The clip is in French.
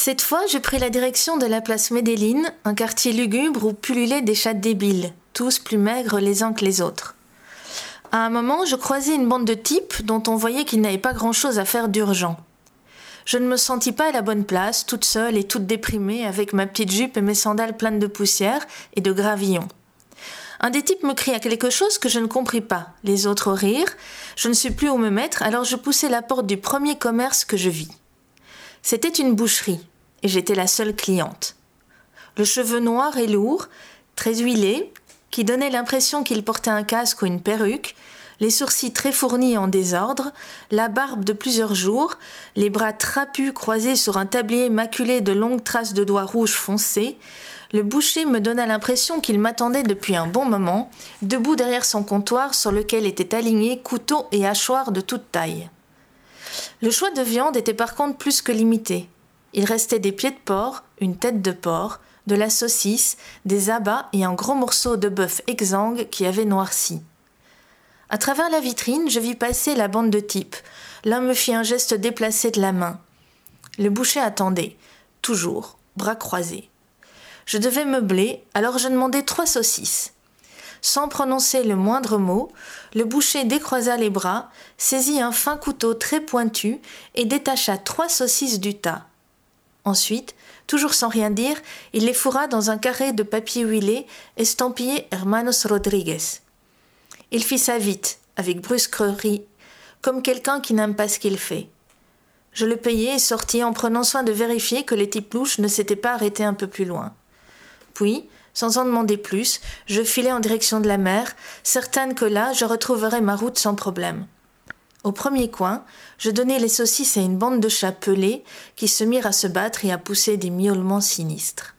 Cette fois, je pris la direction de la place Médéline, un quartier lugubre où pullulaient des chats débiles, tous plus maigres les uns que les autres. À un moment, je croisai une bande de types dont on voyait qu'ils n'avaient pas grand-chose à faire d'urgent. Je ne me sentis pas à la bonne place, toute seule et toute déprimée, avec ma petite jupe et mes sandales pleines de poussière et de gravillons. Un des types me cria quelque chose que je ne compris pas. Les autres rirent. Je ne sais plus où me mettre, alors je poussai la porte du premier commerce que je vis. C'était une boucherie, et j'étais la seule cliente. Le cheveu noir et lourd, très huilé, qui donnait l'impression qu'il portait un casque ou une perruque, les sourcils très fournis en désordre, la barbe de plusieurs jours, les bras trapus croisés sur un tablier maculé de longues traces de doigts rouges foncés, le boucher me donna l'impression qu'il m'attendait depuis un bon moment, debout derrière son comptoir sur lequel étaient alignés couteaux et hachoirs de toute taille. Le choix de viande était par contre plus que limité. Il restait des pieds de porc, une tête de porc, de la saucisse, des abats et un gros morceau de bœuf exsangue qui avait noirci. À travers la vitrine, je vis passer la bande de types. L'un me fit un geste déplacé de la main. Le boucher attendait, toujours, bras croisés. Je devais meubler, alors je demandai trois saucisses. Sans prononcer le moindre mot, le boucher décroisa les bras, saisit un fin couteau très pointu et détacha trois saucisses du tas. Ensuite, toujours sans rien dire, il les fourra dans un carré de papier huilé estampillé Hermanos Rodriguez. Il fit ça vite, avec brusquerie, comme quelqu'un qui n'aime pas ce qu'il fait. Je le payai et sortis en prenant soin de vérifier que les types louches ne s'étaient pas arrêtés un peu plus loin. Puis, sans en demander plus, je filai en direction de la mer, certaine que là je retrouverais ma route sans problème. Au premier coin, je donnai les saucisses à une bande de chats pelés qui se mirent à se battre et à pousser des miaulements sinistres.